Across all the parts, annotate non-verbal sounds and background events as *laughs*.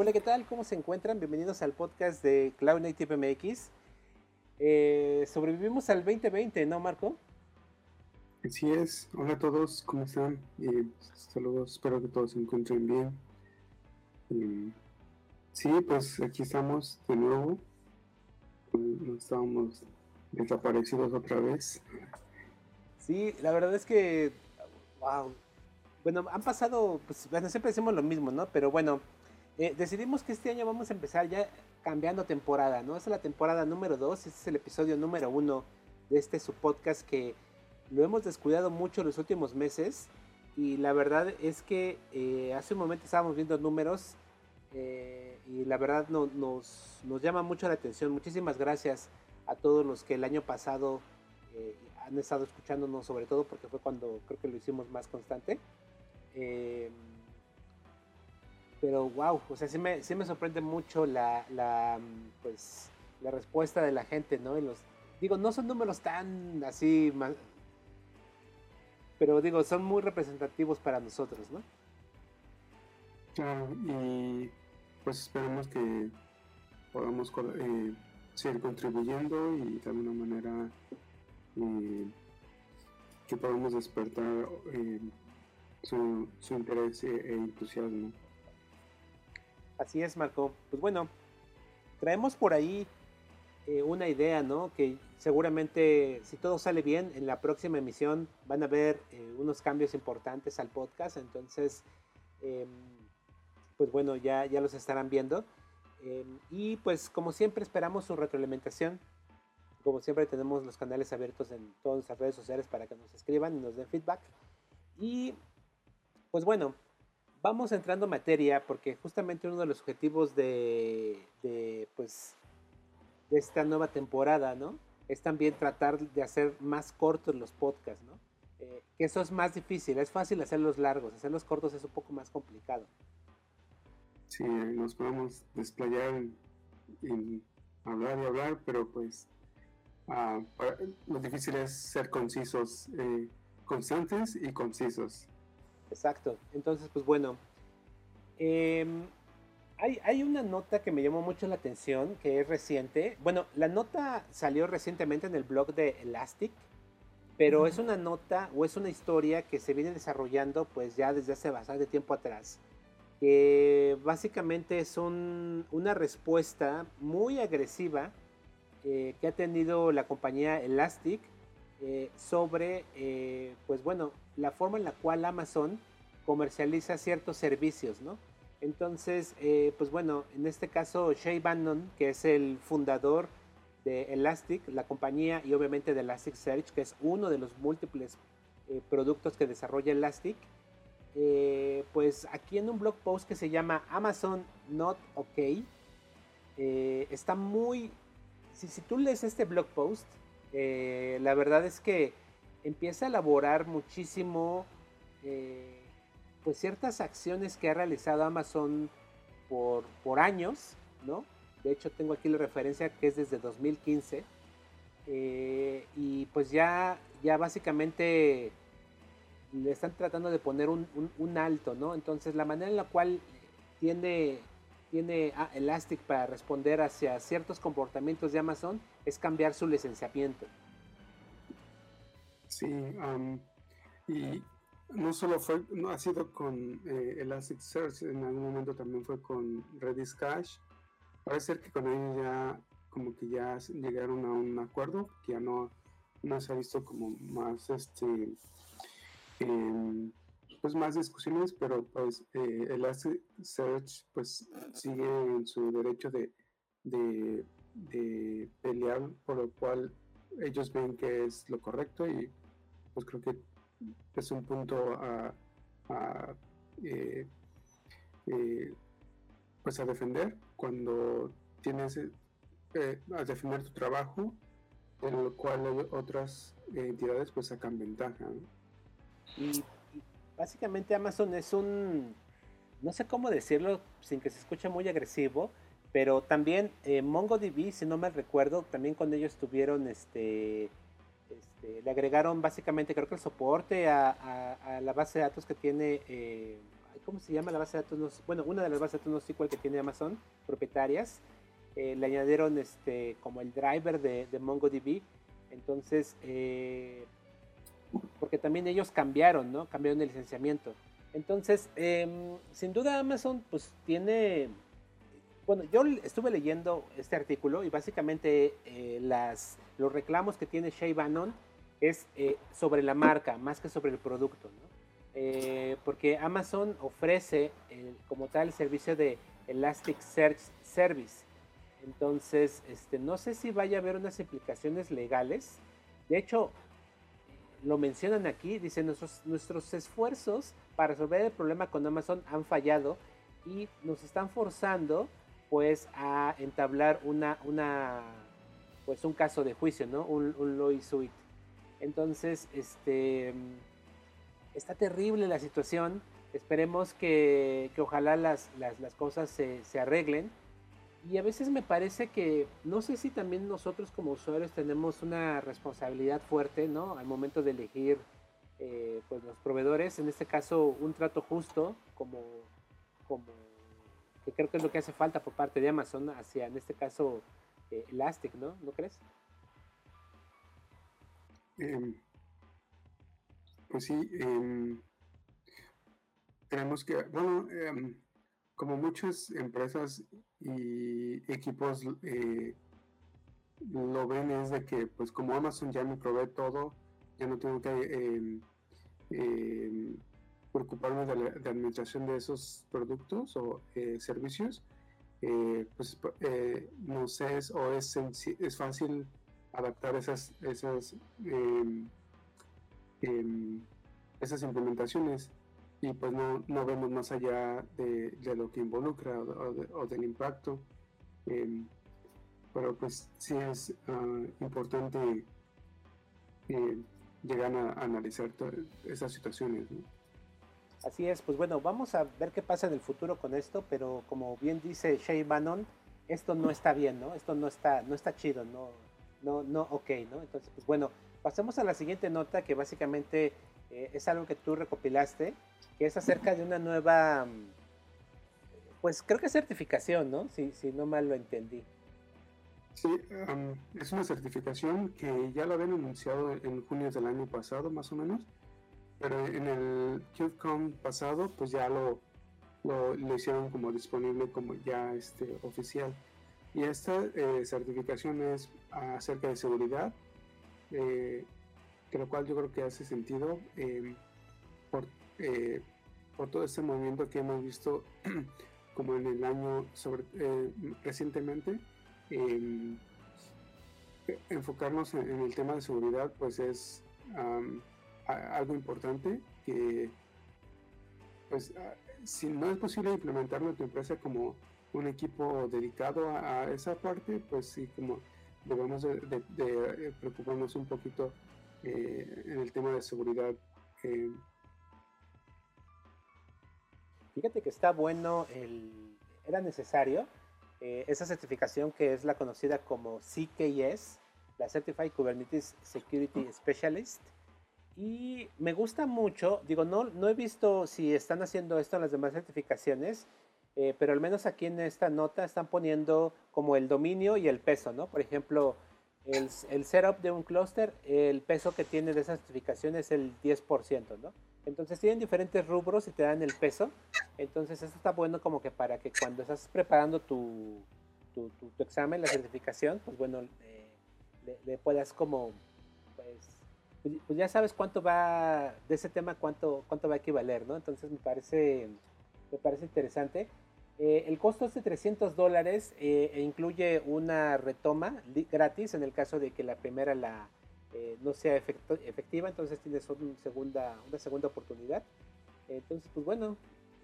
hola, ¿qué tal? ¿Cómo se encuentran? Bienvenidos al podcast de Cloud Native MX. Eh, sobrevivimos al 2020, ¿no, Marco? Así es. Hola a todos, ¿cómo están? saludos, espero que todos se encuentren bien. sí, pues aquí estamos de nuevo. No estábamos desaparecidos otra vez. Sí, la verdad es que, wow. Bueno, han pasado, pues bueno, siempre decimos lo mismo, ¿no? Pero bueno, eh, decidimos que este año vamos a empezar ya cambiando temporada, ¿no? Esta es la temporada número 2, este es el episodio número 1 de este su podcast que lo hemos descuidado mucho los últimos meses y la verdad es que eh, hace un momento estábamos viendo números eh, y la verdad nos, nos, llama mucho la atención. Muchísimas gracias a todos los que el año pasado han estado escuchándonos, sobre todo porque fue cuando creo que lo hicimos más constante. Pero wow, o sea, sí me, sí me sorprende mucho la, la, pues, la respuesta de la gente, ¿no? Y los, digo, no son números tan así, pero digo, son muy representativos para nosotros, ¿no? Claro, y pues esperemos que podamos eh, seguir contribuyendo y de alguna manera eh, que podamos despertar eh, su, su interés e entusiasmo. Así es, Marco. Pues bueno, traemos por ahí eh, una idea, ¿no? Que seguramente, si todo sale bien, en la próxima emisión van a ver eh, unos cambios importantes al podcast. Entonces, em, pues bueno, ya, ya los estarán viendo. Em, y pues como siempre esperamos su retroalimentación. Como siempre tenemos los canales abiertos en todas nuestras redes sociales para que nos escriban y nos den feedback. Y pues bueno, vamos entrando en materia porque justamente uno de los objetivos de, pues, de esta nueva temporada, ¿no? Es también tratar de hacer más cortos los podcasts, ¿no? Eh, eso es más difícil, es fácil hacerlos largos, hacerlos cortos es un poco más complicado. Sí, nos podemos desplayar en, hablar y hablar, pero pues ah, lo difícil es ser concisos, eh, constantes y concisos. Exacto. Entonces, pues bueno. Em, hay, una nota que me llamó mucho la atención, que es reciente. Bueno, la nota salió recientemente en el blog de Elastic, pero es una nota o es una historia que se viene desarrollando pues ya desde hace bastante tiempo atrás. Que básicamente es una respuesta muy agresiva eh, que ha tenido la compañía Elastic eh, sobre, eh, pues bueno, la forma en la cual Amazon comercializa ciertos servicios, ¿no? Entonces, eh, pues bueno, en este caso, Shay Bannon, que es el fundador de Elastic, la compañía, y obviamente de Elasticsearch, que es uno de los múltiples productos que desarrolla Elastic, pues aquí en un blog post que se llama Amazon Not OK, está muy... Si, si tú lees este blog post, eh, la verdad es que empieza a elaborar muchísimo eh, pues ciertas acciones que ha realizado Amazon por, por años, ¿no? De hecho tengo aquí la referencia que es desde 2015 eh, y pues ya, ya básicamente le están tratando de poner un, un alto, ¿no? Entonces la manera en la cual tiene tiene ah, Elastic para responder hacia ciertos comportamientos de Amazon es cambiar su licenciamiento. Sí, y no solo fue, no ha sido con eh, Elasticsearch, en algún momento también fue con Redis Cache. Parece ser que con ellos ya como que ya llegaron a un acuerdo, que ya no, no se ha visto como más este em, pues más discusiones, pero pues eh, Elasticsearch pues sigue en su derecho de, de, pelear por lo cual ellos ven que es lo correcto y pues creo que es un punto a, eh, eh, pues a defender cuando tienes eh, a defender tu trabajo en lo cual otras entidades pues sacan ventaja y básicamente Amazon es un, no sé cómo decirlo sin que se escuche muy agresivo, pero también eh, MongoDB, si no me recuerdo, también cuando ellos tuvieron este, este, le agregaron básicamente creo que el soporte a, la base de datos que tiene, eh, ¿cómo se llama la base de datos? Bueno, una de las bases de datos NoSQL que tiene Amazon, propietarias, eh, le añadieron este, como el driver de, MongoDB. Entonces, porque también ellos cambiaron, ¿no? Cambiaron el licenciamiento. Entonces, em, sin duda Amazon pues tiene, bueno, yo estuve leyendo este artículo y básicamente eh, las, los reclamos que tiene Shay Bannon es sobre la marca más que sobre el producto, ¿no? porque Amazon ofrece como tal el servicio de Elasticsearch Service entonces, este, no sé si vaya a haber unas implicaciones legales. De hecho, lo mencionan aquí, dicen nuestros, nuestros esfuerzos para resolver el problema con Amazon han fallado y nos están forzando pues a entablar una, una pues un caso de juicio, ¿no? Un, un. Entonces, este está terrible la situación. Esperemos que, que ojalá las, las, las cosas se, se arreglen y a veces me parece que, no sé si también nosotros como usuarios tenemos una responsabilidad fuerte, ¿no? Al momento de elegir eh, pues los proveedores, en este caso un trato justo, como, como que creo que es lo que hace falta por parte de Amazon hacia, en este caso, eh, Elastic, ¿no? ¿No crees? Em, pues sí, eh, tenemos que, bueno, em, como muchas empresas y equipos eh, lo ven es de que pues como Amazon ya me provee todo, ya no tengo que em, em, preocuparme de la administración de esos productos o eh, servicios, eh, pues no sé es, o es, es fácil adaptar esas esas em, esas implementaciones y pues no, no vemos más allá de, lo que involucra o, del impacto. Em, pero pues sí es ah, importante eh, llegar a, analizar esas situaciones. Así es, pues bueno, vamos a ver qué pasa en el futuro con esto, pero como bien dice Shay Bannon, esto no está bien, ¿no? Esto no está, no está chido, no, no, no, ok, ¿no? Entonces, pues bueno, pasemos a la siguiente nota que básicamente eh, es algo que tú recopilaste que es acerca de una nueva, pues creo que certificación, ¿no? Si, si no mal lo entendí. Sí, es una certificación que ya la habían anunciado en junio del año pasado, más o menos, pero en el KubeCon pasado, pues ya lo, lo, hicieron como disponible como ya este, oficial. Y esta eh, certificación es acerca de seguridad, eh, que lo cual yo creo que hace sentido. Eh, por, eh, por todo este movimiento que hemos visto *clears throat* como en el año sobre, eh, recientemente enfocarnos en, el tema de seguridad pues es algo importante que pues si no es posible implementarlo en tu empresa como un equipo dedicado a, esa parte pues sí como debemos de, preocuparnos un poquito en el tema de seguridad Fíjate que está bueno, el, era necesario eh, esa certificación que es la conocida como CKS, la Certified Kubernetes Security Specialist. Y me gusta mucho, digo, no, no he visto si están haciendo esto en las demás certificaciones, eh, pero al menos aquí en esta nota están poniendo como el dominio y el peso, ¿no? Por ejemplo, el, el setup de un clúster, el peso que tiene de esa certificación es el 10%, ¿no? Entonces tienen diferentes rubros y te dan el peso. Entonces esto está bueno como que para que cuando estás preparando tu, tu, examen, la certificación, pues bueno, le, puedas como, pues, pues, pues, ya sabes cuánto va, de ese tema, cuánto, cuánto va a equivaler, ¿no? Entonces me parece, me parece interesante. Eh, el costo es de 300 dólares eh, e incluye una retoma gratis en el caso de que la primera la, eh, no sea efectiva, entonces tienes una segunda, una segunda oportunidad. Entonces, pues bueno,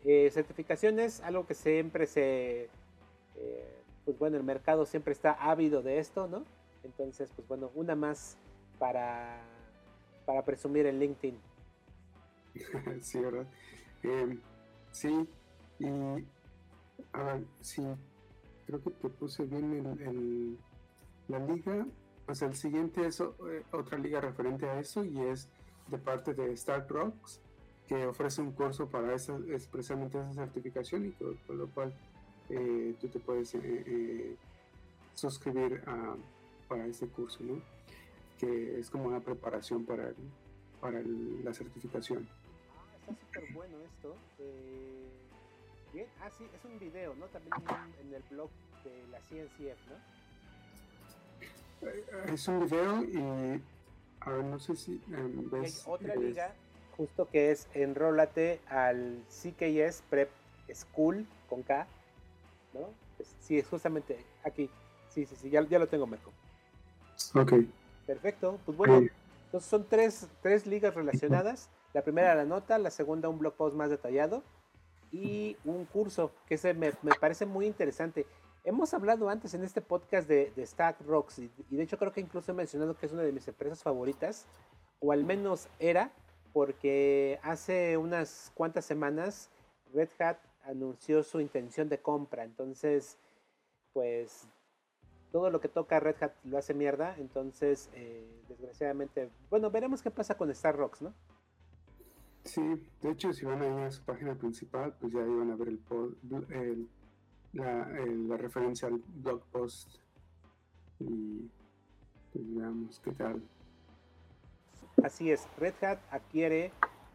eh, certificaciones, algo que siempre se, pues bueno, el mercado siempre está ávido de esto, ¿no? Entonces, pues bueno, una más para, para presumir en LinkedIn. *laughs* sí, ¿verdad? Em, sí, y a ver, sí, creo que te puse bien el, la liga pues el siguiente es eh, otra liga referente a eso y es de parte de Stark Rocks. que ofrece un curso para esa, expresamente esa certificación y con, lo cual eh, tú te puedes eh, suscribir a, para ese curso, ¿no? que es como una preparación para, para la certificación. Ah, está súper bueno esto. Bien, ah, sí, es un video, ¿no? También en, el blog de la CNCF, ¿no? Es un video y a ver, no sé si em, ves. Hay otra liga, justo que es enrólate al CKS Prep School con K, ¿no? sí, es justamente aquí. Sí, sí, sí, ya, ya lo tengo mejor. Ok. Perfecto, pues bueno, entonces son tres, tres ligas relacionadas. La primera la nota, la segunda un blog post más detallado y un curso que se me, parece muy interesante. Hemos hablado antes en este podcast de, Stack Rocks y, de hecho creo que incluso he mencionado que es una de mis empresas favoritas, o al menos era, porque hace unas cuantas semanas Red Hat anunció su intención de compra. Entonces, pues todo lo que toca Red Hat lo hace mierda. Entonces, eh, desgraciadamente, bueno, veremos qué pasa con Star Rocks, ¿no? Sí, de hecho, si van a ir a su página principal, pues ya iban a ver el, el la, referencia al blog post y pues veamos qué tal. Así es, Red Hat adquiere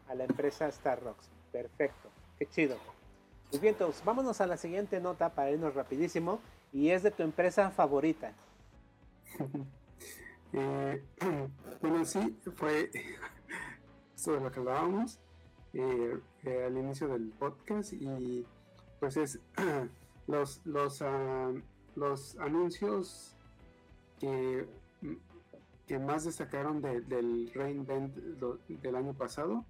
a la empresa Starrocks. Perfecto, qué chido. Pues bien, entonces vámonos a la siguiente nota para irnos rapidísimo y es de tu empresa favorita. *laughs* Eh, *clears throat* bueno, sí, fue esto de lo que hablábamos eh, eh, al inicio del podcast y pues es *clears throat* los, los, ah, los anuncios que, que más destacaron del Reinvent del año pasado.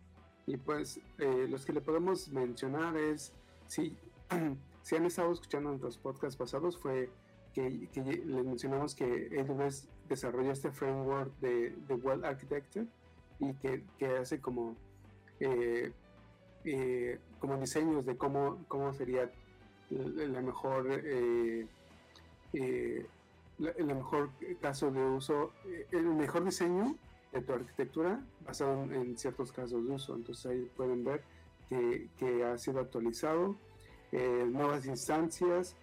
Y pues eh, los que le podemos mencionar es, si, *clears throat* si han estado escuchando nuestros podcasts pasados, fue que, que les mencionamos que AWS desarrolló este framework de, de Well Architecture y que, que hace como, eh, eh, como diseños de cómo, cómo sería la mejor eh, el mejor caso de uso, el mejor diseño de tu arquitectura basado en, ciertos casos de uso. Entonces ahí pueden ver que, que ha sido actualizado, nuevas instancias,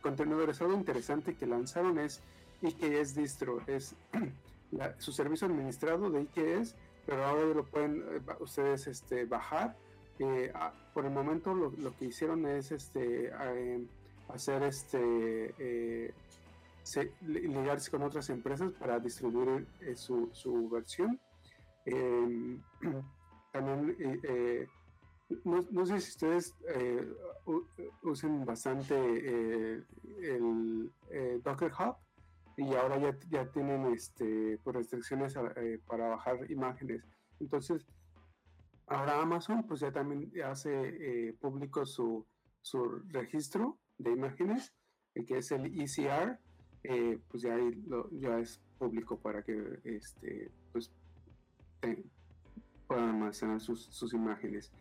contenedores. Algo interesante que lanzaron es IKS Distro, es *clears throat* su servicio administrado de IKS, pero ahora lo pueden ustedes este, bajar eh, por el momento lo, que hicieron es este eh, hacer este eh, ligarse con otras empresas para distribuir su, versión. Em, *clears throat* también no, sé si ustedes usen bastante el Docker Hub y ahora ya, ya tienen este, pues, restricciones para bajar imágenes. Entonces, Ahora Amazon pues ya también hace eh, público su, su, registro de imágenes, eh, que es el ECR, eh, pues ya, ya es público para que este, pues, puedan almacenar sus, sus imágenes.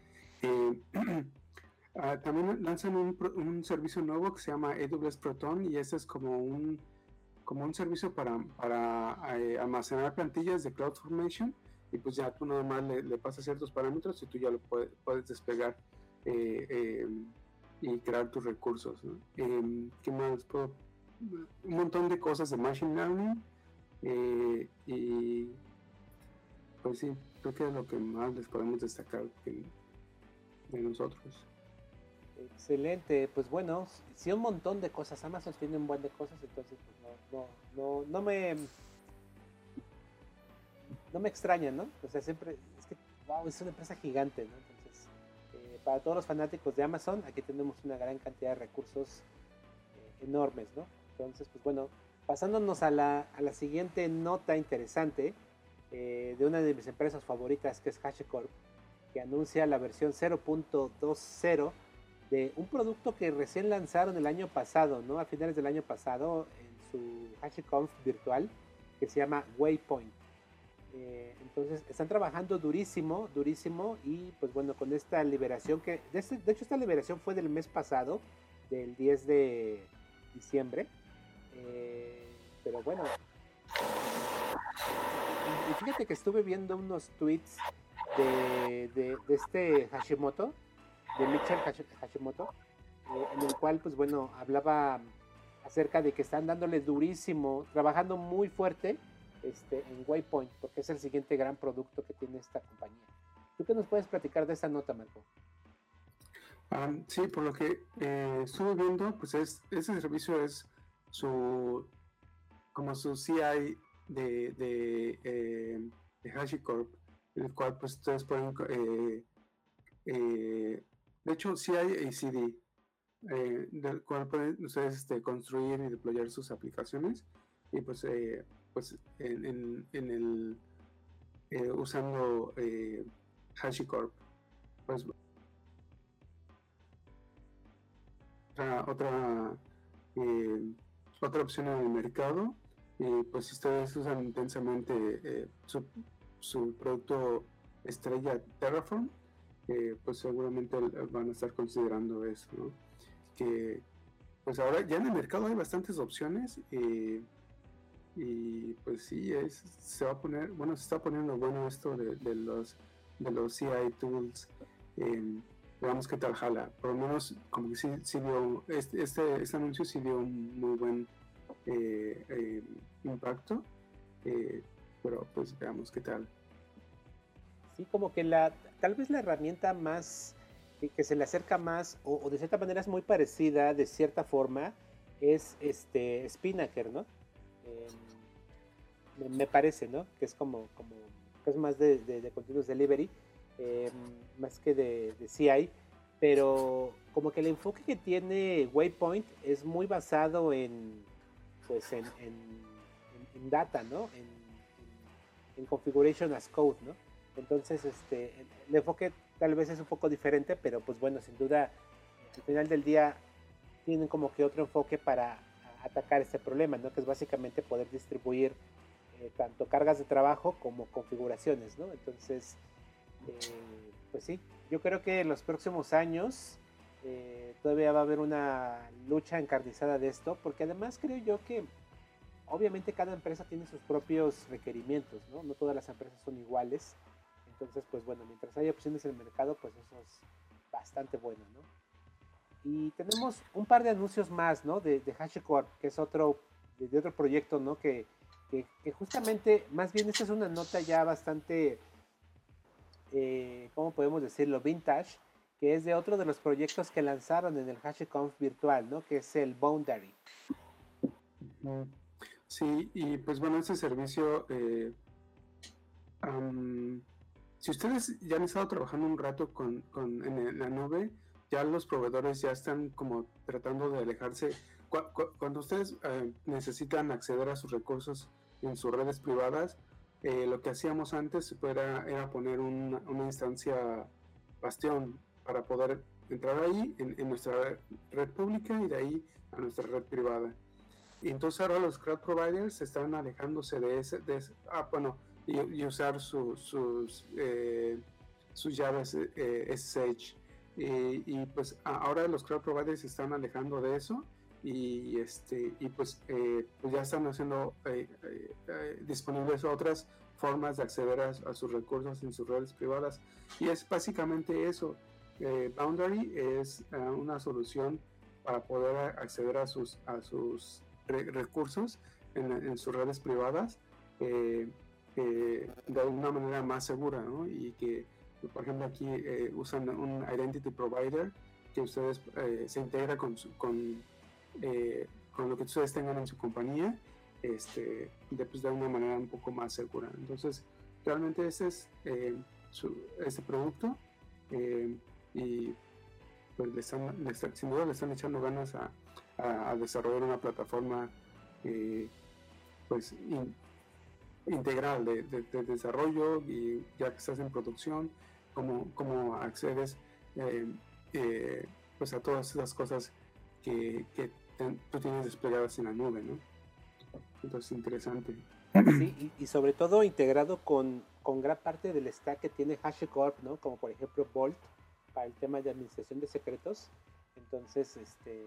*clears throat* Ah, también lanzan un, un, servicio nuevo que se llama AWS Proton y este es como un, como un servicio para, para almacenar plantillas de CloudFormation y pues ya tú nada más le, pasas ciertos parámetros y tú ya lo puedes despegar eh, eh, y crear tus recursos. Em, ¿Qué más? un montón de cosas de Machine Learning eh, y pues sí, creo que es lo que más les podemos destacar de, nosotros. Excelente, pues bueno, si un montón de cosas, Amazon tiene un buen de cosas, entonces pues no, no, no, no me no me extraña, ¿no? O sea, siempre, es que, wow, es una empresa gigante, ¿no? Entonces, eh, para todos los fanáticos de Amazon, aquí tenemos una gran cantidad de recursos eh, enormes, ¿no? Entonces, pues bueno, pasándonos a la, a la siguiente nota interesante eh, de una de mis empresas favoritas, que es HashiCorp, que anuncia la versión 0.20 de un producto que recién lanzaron el año pasado, ¿no? A finales del año pasado, en su HashiConf virtual, que se llama Waypoint. Eh, entonces están trabajando durísimo, durísimo y pues bueno, con esta liberación que, de, este, hecho esta liberación fue del mes pasado, del 10 de diciembre, eh, pero bueno, fíjate que estuve viendo unos tweets de, de, este Hashimoto, de Mitchell Hashimoto, eh, en el cual, pues bueno, hablaba acerca de que están dándole durísimo, trabajando muy fuerte este, en Waypoint, porque es el siguiente gran producto que tiene esta compañía. ¿Tú qué nos puedes platicar de esa nota, Marco? Ah, sí, por lo que eh, estuve viendo, pues es, ese servicio es su como su CI de, de, eh, HashiCorp, el cual pues ustedes pueden eh, de hecho CI y CD eh, del cual pueden ustedes este, construir y deployar sus aplicaciones y pues, eh, pues en, el eh, usando HashiCorp pues otra otra, otra opción en el mercado y pues si ustedes usan intensamente su, su producto estrella Terraform pues seguramente van a estar considerando eso que pues ahora ya en el mercado hay bastantes opciones eh, y pues sí, es, se va a poner, bueno, se está poniendo bueno esto de, los de los CI tools. Eh, veamos qué tal jala. Por lo menos como que sí, sí dio, este, este, este anuncio sí dio un muy buen eh, impacto. pero pues veamos qué tal. Sí, como que la, tal vez la herramienta más que, se le acerca más, o, de cierta manera es muy parecida, de cierta forma, es este Spinnaker, ¿no? Em, me, parece, ¿no? Que es como, como es más de, de, continuous delivery, em, más que de, CI, pero como que el enfoque que tiene Waypoint es muy basado en, pues en, en, data, ¿no? En, configuration as code, ¿no? Entonces, este, el enfoque tal vez es un poco diferente, pero pues bueno, sin duda, al final del día tienen como que otro enfoque para atacar este problema, ¿no? Que es básicamente poder distribuir eh, tanto cargas de trabajo como configuraciones, ¿no? Entonces, eh, pues sí, yo creo que en los próximos años eh, todavía va a haber una lucha encarnizada de esto, porque además creo yo que obviamente cada empresa tiene sus propios requerimientos, ¿no? No todas las empresas son iguales. Entonces, pues bueno, mientras haya opciones en el mercado, pues eso es bastante bueno, ¿no? Y tenemos un par de anuncios más, ¿no? De, de que es otro, de, otro proyecto, ¿no? Que, que, justamente, más bien esta es una nota ya bastante, eh, ¿cómo podemos decirlo? Vintage, que es de otro de los proyectos que lanzaron en el HashiConf virtual, ¿no? Que es el Boundary. Sí, y pues bueno, ese servicio... Eh, si ustedes ya han estado trabajando un rato con, en la nube, ya los proveedores ya están como tratando de alejarse. cuando ustedes eh, necesitan acceder a sus recursos en sus redes privadas, eh, lo que hacíamos antes era, poner una, instancia bastión para poder entrar ahí en, en, nuestra red pública y de ahí a nuestra red privada. Y entonces ahora los cloud providers están alejándose de ese, de ese ah, bueno, y, usar sus, eh, sus llaves eh, SSH. Y, pues ahora los cloud providers se están alejando de eso y, este, y pues, eh, pues ya están haciendo disponibles otras formas de acceder a, sus recursos en sus redes privadas. Y es básicamente eso. Boundary es una solución para poder acceder a sus, a sus recursos en, en, sus redes privadas de una manera más segura, ¿no? Y que, por ejemplo, aquí eh, usan un Identity Provider que ustedes eh, se integra con, con, eh, con, lo que ustedes tengan en su compañía, este, pues, de una manera un poco más segura. Entonces, realmente ese es su, producto y pues le están, sin duda le están echando ganas a, a, desarrollar una plataforma pues integral de, desarrollo y ya que estás en producción, cómo, accedes eh, eh, pues a todas esas cosas que, tú tienes desplegadas en la nube. Entonces, interesante. Sí, y, sobre todo integrado con, con, gran parte del stack que tiene HashiCorp, ¿no? Como por ejemplo Bolt para el tema de administración de secretos. Entonces, este,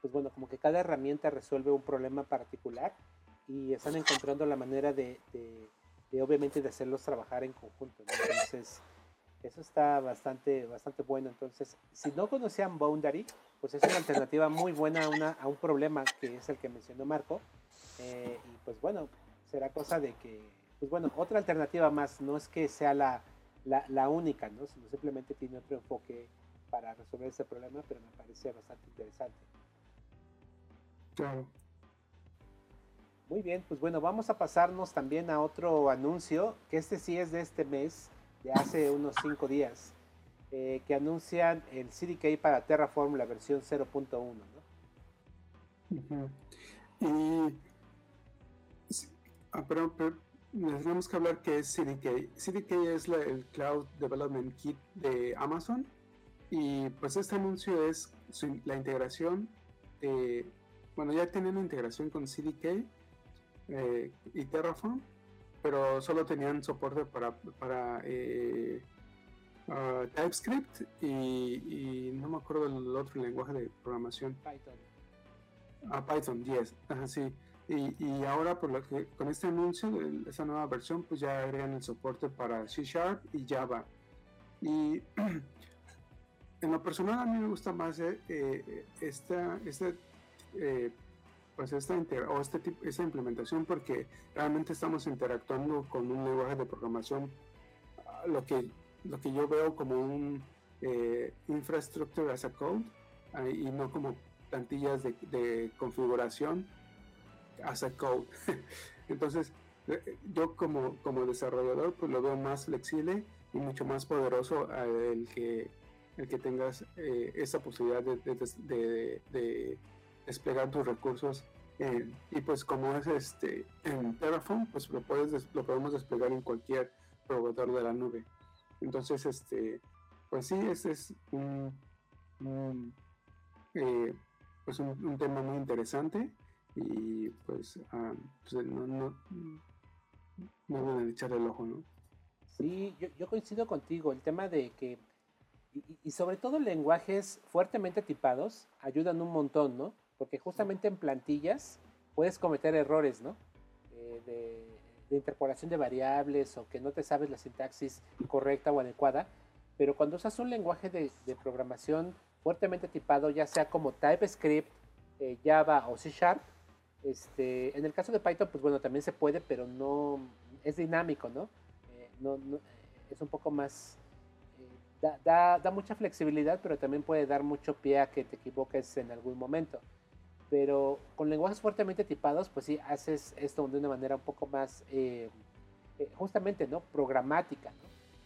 pues bueno, como que cada herramienta resuelve un problema particular y están encontrando la manera de, de, obviamente de hacerlos trabajar en conjunto. Entonces, Eso está bastante, bastante bueno. Entonces, si no conocían Boundary, pues es una alternativa muy buena a, una, a un problema que es el que mencionó Marco. Eh, y pues bueno, será cosa de que, pues bueno, otra alternativa más, no es que sea la, la, la única, ¿no? sino simplemente tiene otro enfoque para resolver ese problema, pero me parece bastante interesante. Claro. Muy bien, pues bueno, vamos a pasarnos también a otro anuncio, que este sí es de este mes, de hace unos cinco días, eh, que anuncian el CDK para Terraform, la versión 0.1. ¿no? Y. Ah, pero, tenemos que hablar qué es CDK. CDK es el Cloud Development Kit de Amazon. Y pues este anuncio es la integración. bueno, ya tienen integración con CDK eh, y Terraform pero solo tenían soporte para, para eh, uh, TypeScript y, no me acuerdo del otro lenguaje de programación. Python. Ah, Python, yes, sí. Y, y, ahora por lo que con este anuncio de esa nueva versión, pues ya agregan el soporte para C Sharp y Java. Y *clears throat* en lo personal a mí me gusta más eh, eh esta, este eh, pues esta, o este tipo, esta implementación porque realmente estamos interactuando con un lenguaje de programación, ah, lo que, lo que yo veo como un eh, infrastructure as a code ah, y no como plantillas de, configuración as a code. *laughs* Entonces, eh, yo como, como desarrollador pues lo veo más flexible y mucho más poderoso el que, el que tengas eh, esa posibilidad de, de desplegar tus recursos eh, y pues como es este en Terraform, pues lo, puedes, lo podemos desplegar en cualquier proveedor de la nube. Entonces, este, pues sí, ese es un, eh, pues un, tema muy interesante y pues, ah, pues no, no, no deben echar el ojo, ¿no? Sí, yo, coincido contigo. El tema de que, y, sobre todo lenguajes fuertemente tipados, ayudan un montón, ¿no? Porque justamente en plantillas puedes cometer errores, ¿no? Eh, de, interpolación de variables o que no te sabes la sintaxis correcta o adecuada, pero cuando usas un lenguaje de, programación fuertemente tipado, ya sea como TypeScript, eh, Java o C Sharp, este, en el caso de Python, pues bueno, también se puede, pero no es dinámico, ¿no? Eh, no, es un poco más da, da, mucha flexibilidad, pero también puede dar mucho pie a que te equivoques en algún momento pero con lenguajes fuertemente tipados, pues sí, haces esto de una manera un poco más, eh, eh, justamente, ¿no? Programática.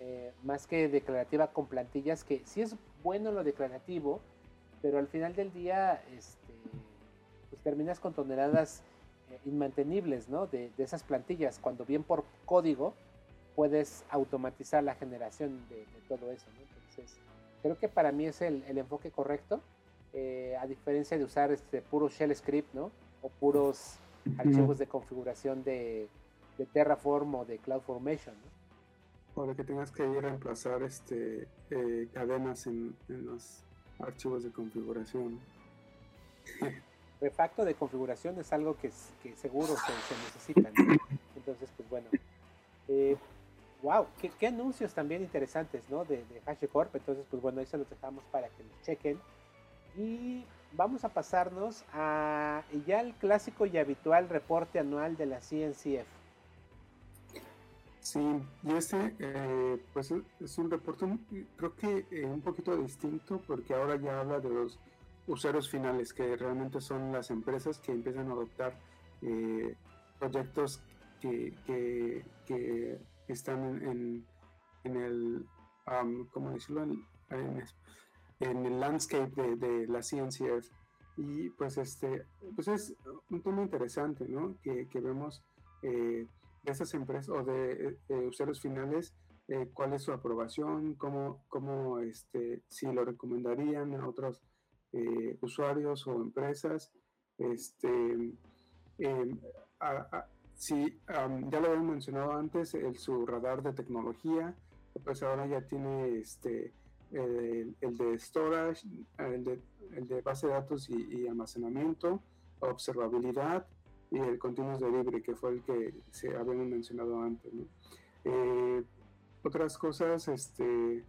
Eh, más que declarativa con plantillas, que sí es bueno lo declarativo, pero al final del día, este, pues terminas con toneladas inmantenibles, ¿no? De, esas plantillas, cuando bien por código puedes automatizar la generación de, todo eso, ¿no? Entonces, creo que para mí es el enfoque correcto eh, a diferencia de usar este puro shell script, ¿no? O puros archivos de configuración de, Terraform o de CloudFormation, ¿no? O de que tengas que ir a reemplazar este, eh, cadenas en, los archivos de configuración. *laughs* Refacto de configuración es algo que, seguro se, necesita, ¿no? Entonces, pues bueno. wow, eh, qué, anuncios también interesantes, ¿no? De, de HashiCorp. Entonces, pues bueno, ahí se los dejamos para que los chequen. Y vamos a pasarnos a ya el clásico y habitual reporte anual de la CNCF. Sí, y este eh, pues es un reporte creo que eh, un poquito distinto porque ahora ya habla de los usuarios finales que realmente son las empresas que empiezan a adoptar eh, proyectos que, que, están en, en, el, ¿cómo decirlo? En el landscape de, la CNCF. Y pues este, pues es un tema interesante, ¿no? Que, vemos eh, de esas empresas o de eh, usuarios finales, eh, cuál es su aprobación, cómo, cómo este, si lo recomendarían a otros usuarios o empresas. Este, em, si ya lo había mencionado antes, el, su radar de tecnología, pues ahora ya tiene este, el, de storage, el de, el de, base de datos y, almacenamiento, observabilidad y el continuous delivery, que fue el que se habíamos mencionado antes. Eh, otras cosas, este,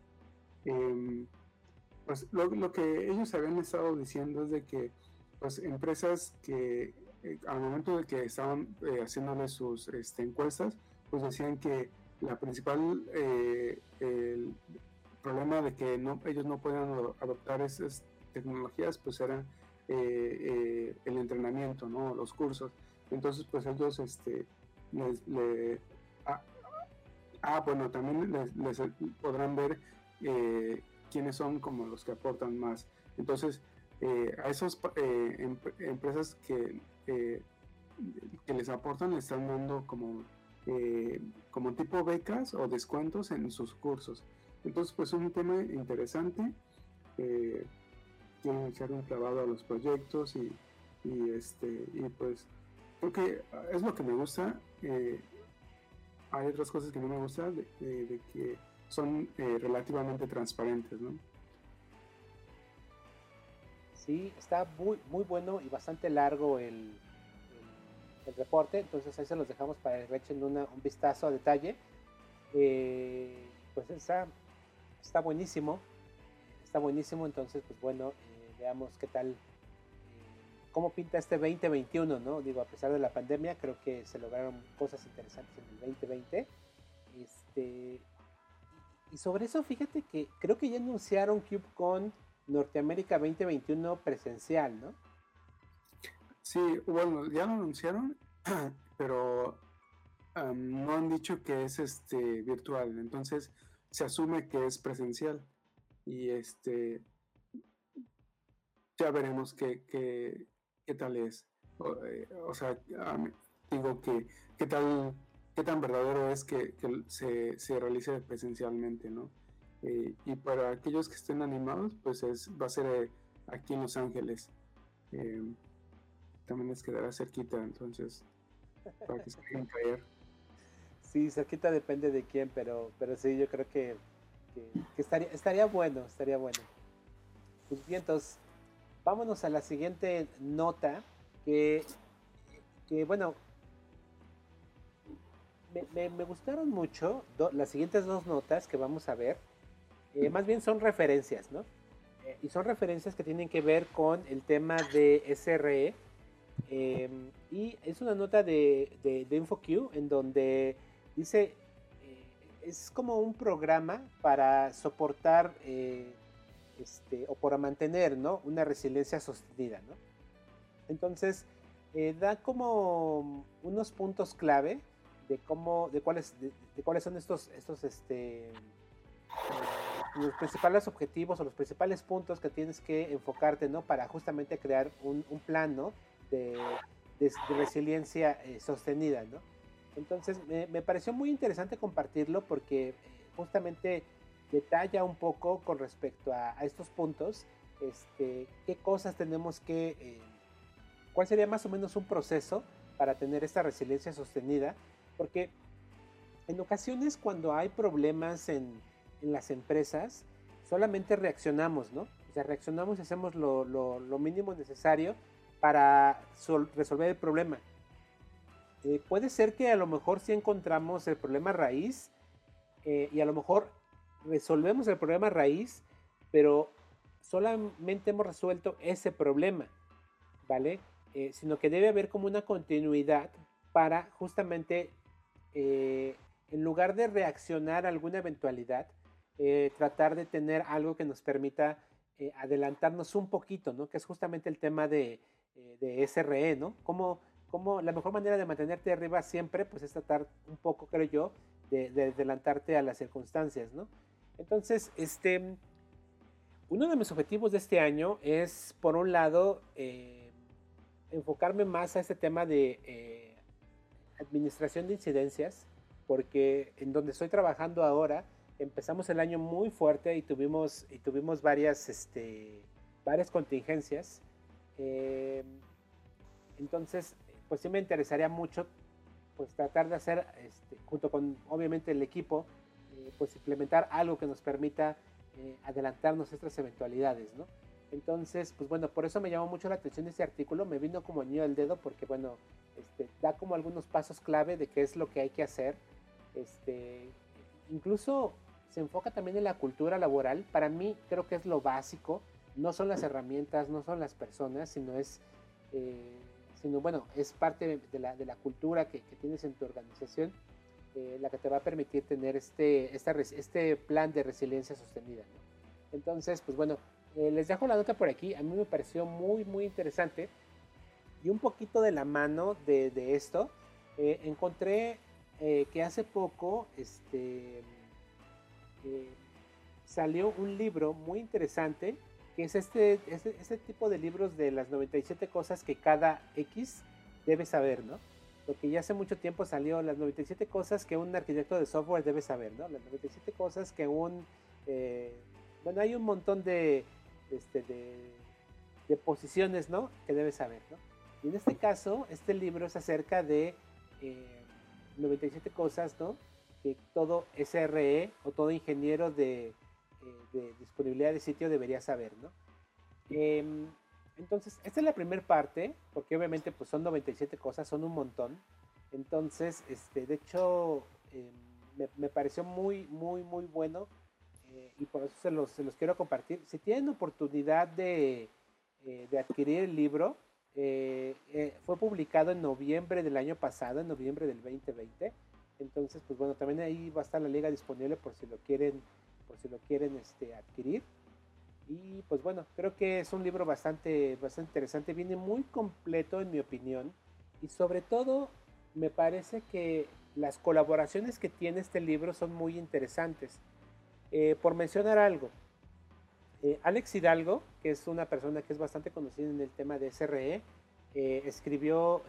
em, pues lo, que ellos habían estado diciendo es de que pues empresas que eh, al momento de que estaban eh, haciéndole sus este, encuestas, pues decían que la principal eh, problema de que no, ellos no puedan adoptar esas tecnologías, pues era el entrenamiento, ¿no? Los cursos. Entonces, pues ellos, este, les, ah, ah, bueno, también les, podrán ver quiénes son como los que aportan más. Entonces, eh, a esas eh, em, empresas que, eh, que les aportan le están dando como, como tipo becas o descuentos en sus cursos. Entonces, pues es un tema interesante. quieren echar un clavado a los proyectos y, y, este, y pues creo que es lo que me gusta. hay otras cosas que no me gustan de que son eh, relativamente transparentes, ¿no? Sí, está muy, muy bueno y bastante largo el, el, reporte, entonces ahí se los dejamos para que echen un vistazo a detalle. Eh, pues está, está buenísimo, está buenísimo, entonces pues bueno, eh, veamos qué tal, cómo pinta este 2021, ¿no? Digo, a pesar de la pandemia, creo que se lograron cosas interesantes en el 2020. Este, y sobre eso, fíjate que creo que ya anunciaron CubeCon Norteamérica 2021 presencial, ¿no? Sí, bueno, ya lo anunciaron, *clears throat* pero no han dicho que es este virtual, entonces se asume que es presencial. Y este ya veremos qué, qué, qué tal es. O, eh, sea, digo que qué tal qué tan verdadero es que, se, se, realice presencialmente, ¿no? Eh, y para aquellos que estén animados, pues es, va a ser eh, aquí en Los Ángeles. También les quedará cerquita, entonces, para que se puedan caer. Sí, cerquita depende de quién, pero, pero sí, yo creo que, estaría, bueno, estaría bueno. Pues entonces, vámonos a la siguiente nota, que, que bueno, me, gustaron mucho las siguientes dos notas que vamos a ver. Eh, más bien son referencias, ¿no? Eh, y son referencias que tienen que ver con el tema de SRE. Em, y es una nota de, de, InfoQ en donde dice, eh, es como un programa para soportar este, o para mantener ¿no? una resiliencia sostenida. ¿no? Entonces, da como unos puntos clave de cómo, de cuáles, de, cuáles son estos, estos, este, eh, los principales objetivos o los principales puntos que tienes que enfocarte, ¿no? Para justamente crear un, un plan. De, resiliencia eh, sostenida, ¿no? Entonces me, pareció muy interesante compartirlo porque eh, justamente detalla un poco con respecto a, estos puntos, este, qué cosas tenemos que, cuál sería más o menos un proceso para tener esta resiliencia sostenida porque en ocasiones cuando hay problemas en, las empresas, solamente reaccionamos, ¿no? O sea, reaccionamos y hacemos lo, mínimo necesario para resolver el problema. Eh, puede ser que a lo mejor sí encontramos el problema raíz eh, y a lo mejor resolvemos el problema raíz, pero solamente hemos resuelto ese problema, ¿vale? Eh, sino que debe haber como una continuidad para justamente en lugar de reaccionar a alguna eventualidad, tratar de tener algo que nos permita adelantarnos un poquito, ¿no? Que es justamente el tema de, SRE, ¿no? Como, como la mejor manera de mantenerte arriba siempre, pues es tratar un poco, creo yo, de, de adelantarte a las circunstancias, ¿no? Entonces, este, uno de mis objetivos de este año es, por un lado, enfocarme más a este tema de administración de incidencias, porque en donde estoy trabajando ahora, empezamos el año muy fuerte y tuvimos, y tuvimos varias, este, varias contingencias. Eh, entonces, pues sí me interesaría mucho pues tratar de hacer, este, junto con obviamente el equipo, eh, pues implementar algo que nos permita eh, adelantarnos estas eventualidades, ¿no? Entonces, pues bueno, por eso me llamó mucho la atención este artículo, me vino como niño al dedo porque bueno, este, da como algunos pasos clave de qué es lo que hay que hacer. Este, incluso se enfoca también en la cultura laboral. Para mí creo que es lo básico. No son las herramientas, no son las personas, sino es, eh, sino bueno, es parte de la, de la cultura que, que, tienes en tu organización eh, la que te va a permitir tener este, esta, este plan de resiliencia sostenida. Entonces, pues bueno, eh, les dejo la nota por aquí. A mí me pareció muy, muy interesante. Y un poquito de la mano de, de esto, encontré que hace poco, este salió un libro muy interesante, que es este, este, este, tipo de libros de las 97 cosas que cada X debe saber, ¿no? Porque ya hace mucho tiempo salió las 97 cosas que un arquitecto de software debe saber, ¿no? Las 97 cosas que un... Eh, bueno, hay un montón de, este, de, posiciones, ¿no? Que debe saber, ¿no? Y en este caso, este libro es acerca de 97 eh, cosas, ¿no? que todo SRE o todo ingeniero de, eh, disponibilidad de sitio debería saber, ¿no? Em, entonces, esta es la primera parte, porque obviamente pues son 97 cosas, son un montón. Entonces, este, de hecho, em, me, pareció muy, muy, muy bueno eh, y por eso se los, se los, quiero compartir. Si tienen oportunidad de, eh, de adquirir el libro, fue publicado en noviembre del año pasado, en noviembre del 2020. Entonces, pues bueno, también ahí va a estar la liga disponible por si lo quieren, por si lo quieren este, adquirir. Y pues bueno, creo que es un libro bastante, bastante interesante, viene muy completo en mi opinión. Y sobre todo, me parece que las colaboraciones que tiene este libro son muy interesantes. Eh, por mencionar algo, eh, Alex Hidalgo, que es una persona que es bastante conocida en el tema de SRE, eh, escribió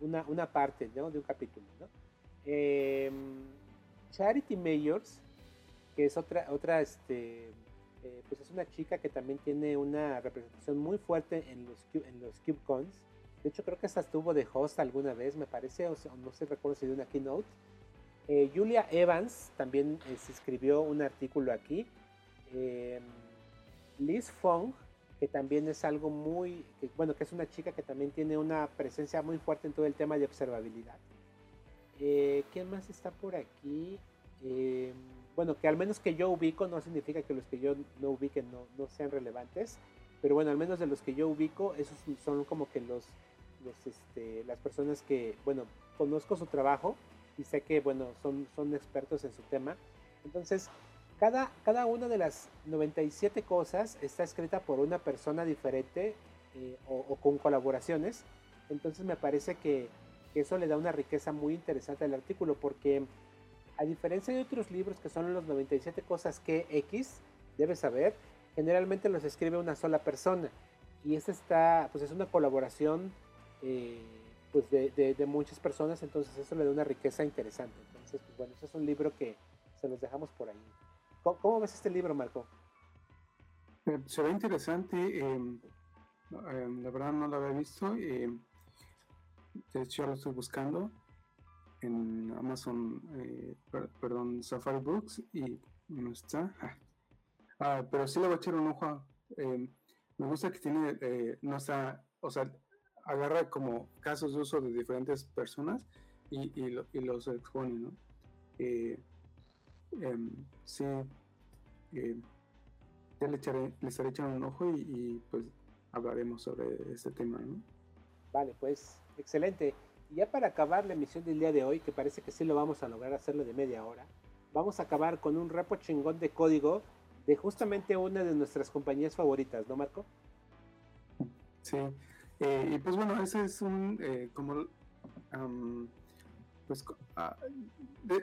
una, una, parte de un capítulo. ¿no? Em, Charity Mayors, que es otra, otra este, eh, pues es una chica que también tiene una representación muy fuerte en los, en los CubeCons. De hecho, creo que hasta estuvo de host alguna vez, me parece, o no sé, recuerdo si de una keynote. Eh, Julia Evans también eh, se escribió un artículo aquí. Em, Liz Fong, que también es algo muy, bueno, que es una chica que también tiene una presencia muy fuerte en todo el tema de observabilidad. Eh, ¿Quién más está por aquí? Bueno, que al menos que yo ubico, no significa que los que yo no ubique no, no, sean relevantes, pero bueno, al menos de los que yo ubico, esos son como que los, los este, las personas que, bueno, conozco su trabajo y sé que, bueno, son, son expertos en su tema. Entonces, cada, cada una de las 97 cosas está escrita por una persona diferente eh, o con colaboraciones. Entonces me parece que eso le da una riqueza muy interesante al artículo porque a diferencia de otros libros que son los 97 cosas que X debe saber, generalmente los escribe una sola persona y esta está, pues es una colaboración eh, pues de, de, muchas personas, entonces eso le da una riqueza interesante. Entonces, pues bueno, ese es un libro que se los dejamos por ahí. ¿Cómo, ves este libro, Marco? Eh, se ve interesante, em, em, la verdad no lo había visto. Em, de hecho, lo estoy buscando en Amazon, eh, perdón, Safari Books y no está. Ah, pero sí le voy a echar un ojo. Eh, me gusta que tiene, eh, no está, o sea, agarra como casos de uso de diferentes personas y, y, los expone, ¿no? Em, sí, ya le, echaré, le estaré echando un ojo y, y pues hablaremos sobre este tema, ¿no? Vale, pues Excelente. Y ya para acabar la emisión del día de hoy, que parece que sí lo vamos a lograr hacerlo de media hora, vamos a acabar con un repo chingón de código de justamente una de nuestras compañías favoritas, ¿no, Marco? Sí. Eh, y pues bueno, ese es un, eh, como, pues, ah,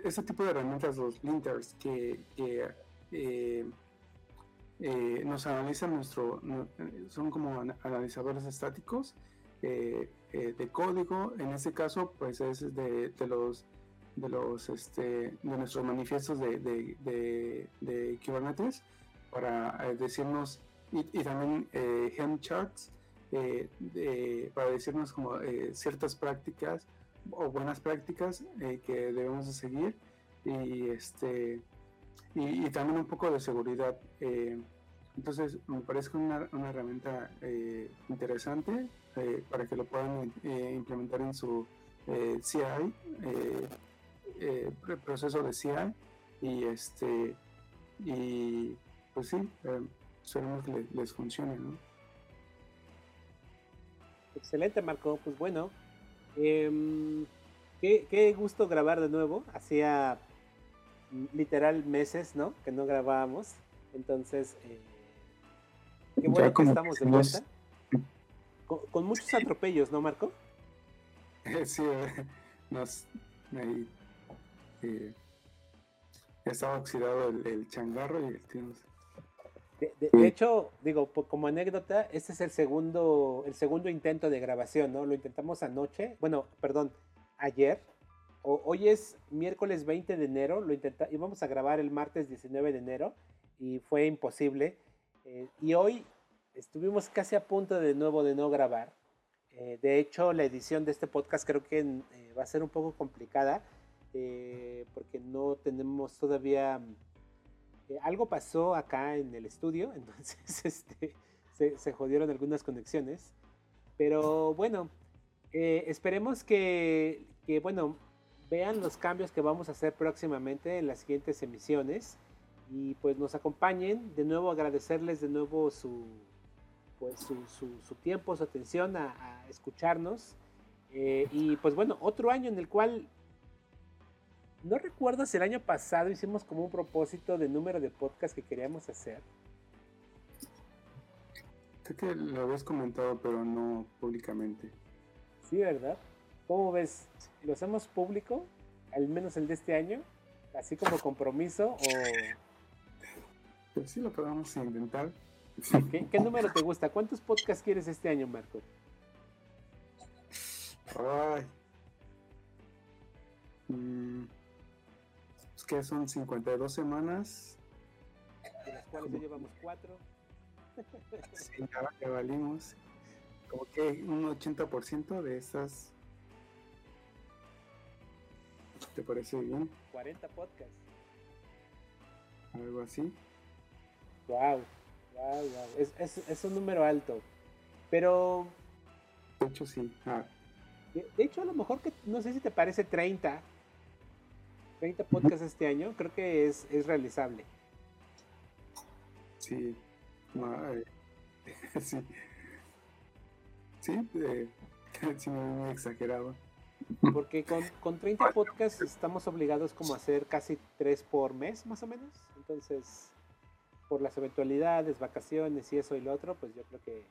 ese tipo de herramientas, los linters, que, eh, nos analizan nuestro, son como analizadores estáticos eh, eh, de código, en este caso pues es de, los de los este, de nuestros manifiestos de, de, Kubernetes para eh, decirnos y, también hem charts para decirnos como ciertas prácticas o buenas prácticas que debemos de seguir y este y, también un poco de seguridad entonces me parece una, una herramienta interesante eh, para que lo puedan eh, implementar en su eh, CI, proceso de CI. Y este, y pues sí, esperemos que les, funcione, ¿no? Excelente, Marco. Pues bueno, em, qué, gusto grabar de nuevo. Hacía literal meses, ¿no? Que no grabábamos. Entonces, eh, qué bueno que estamos de vuelta. Con, muchos atropellos, ¿no, Marco? *laughs* sí, nos, ahí, eh, estaba oxidado el, changarro y el tío. De, hecho, digo, como anécdota, este es el segundo, el segundo intento de grabación, ¿no? Lo intentamos anoche, bueno, perdón, ayer. hoy es miércoles 20 de enero, lo intenta, íbamos a grabar el martes 19 de enero y fue imposible. Eh, y hoy estuvimos casi a punto de nuevo de no grabar. Eh, de hecho, la edición de este podcast creo que eh, va a ser un poco complicada porque no tenemos todavía... algo pasó acá en el estudio, *laughs* entonces este, se, jodieron algunas conexiones. Pero bueno, esperemos que, que, bueno, vean los cambios que vamos a hacer próximamente en las siguientes emisiones y pues nos acompañen. De nuevo agradecerles de nuevo su, pues, su, tiempo, su atención a, escucharnos. Eh, y pues bueno, otro año en el cual no recuerdo si el año pasado hicimos como un propósito de número de podcast que queríamos hacer. Creo que lo habías comentado, pero no públicamente. Sí, ¿verdad? ¿Cómo ves? ¿Lo hacemos público? Al menos el de este año. Así como compromiso o pues sí, lo podemos intentar. ¿Qué, número te gusta? ¿Cuántos podcasts quieres este año, Marco? Ay. Mm, es que son 52 semanas. De las cuales ya llevamos 4. Sí, ya, valimos. Como que un 80% de estas. ¿Te parece bien? 40 podcasts. Algo así. Wow, wow, wow. Es, un número alto. Pero. De hecho, sí. Ah. De, hecho, a lo mejor que no sé si te parece 30. 30 podcasts este año, creo que es, es realizable. Sí. *laughs* sí. Sí, eh, *laughs* sí, muy exagerado. Porque con, con 30 podcasts estamos obligados como a hacer casi 3 por mes, más o menos. Entonces, por las eventualidades, vacaciones y eso y lo otro, pues yo creo que,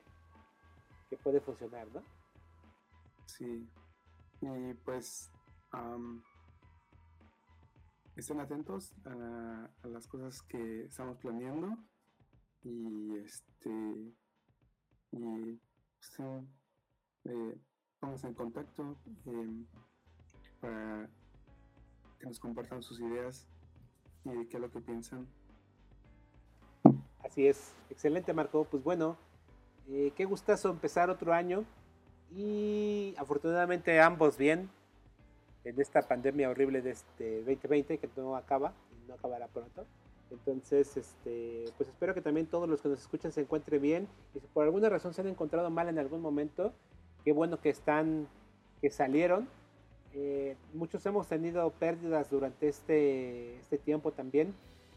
que puede funcionar, ¿no? Sí. Y pues estén atentos a, las cosas que estamos planeando y este y pues, eh, vamos en contacto em, para que nos compartan sus ideas y qué es lo que piensan Así es, excelente Marco. Pues bueno, eh, qué gustazo empezar otro año y afortunadamente ambos bien en esta pandemia horrible de este 2020 que no acaba no acabará pronto. Entonces, este, pues espero que también todos los que nos escuchan se encuentren bien y si por alguna razón se han encontrado mal en algún momento, qué bueno que están, que salieron. Eh, muchos hemos tenido pérdidas durante este, este tiempo también,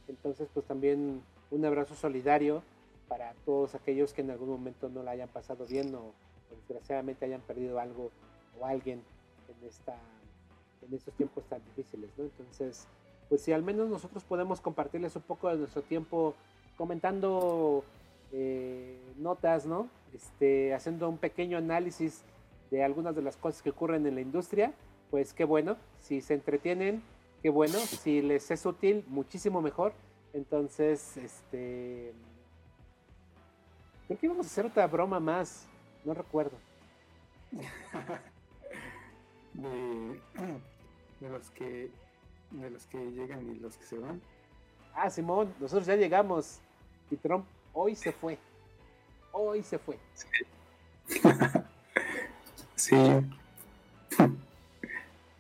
entonces pues también un abrazo solidario para todos aquellos que en algún momento no la hayan pasado bien o, desgraciadamente hayan perdido algo o alguien en, estos tiempos tan difíciles, ¿no? Entonces, pues si al menos nosotros podemos compartirles un poco de nuestro tiempo comentando eh, notas, ¿no? Este, haciendo un pequeño análisis de algunas de las cosas que ocurren en la industria, pues qué bueno. Si se entretienen, qué bueno. Si les es útil, muchísimo mejor. Entonces, este. Creo que íbamos a hacer otra broma más. No recuerdo. *laughs* de, los que. De los que llegan y los que se van. Ah, Simón, nosotros ya llegamos. Y Trump hoy se fue. Hoy se fue. sí. *laughs*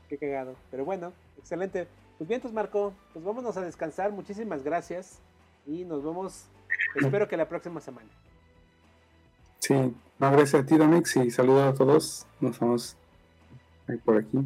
Qué cagado. Pero bueno, excelente. Pues bien, entonces Marco, pues vámonos a descansar. Muchísimas gracias y nos vemos, espero que la próxima semana. Sí, gracias a ti, Domix, y saludos a todos. Nos vemos por aquí.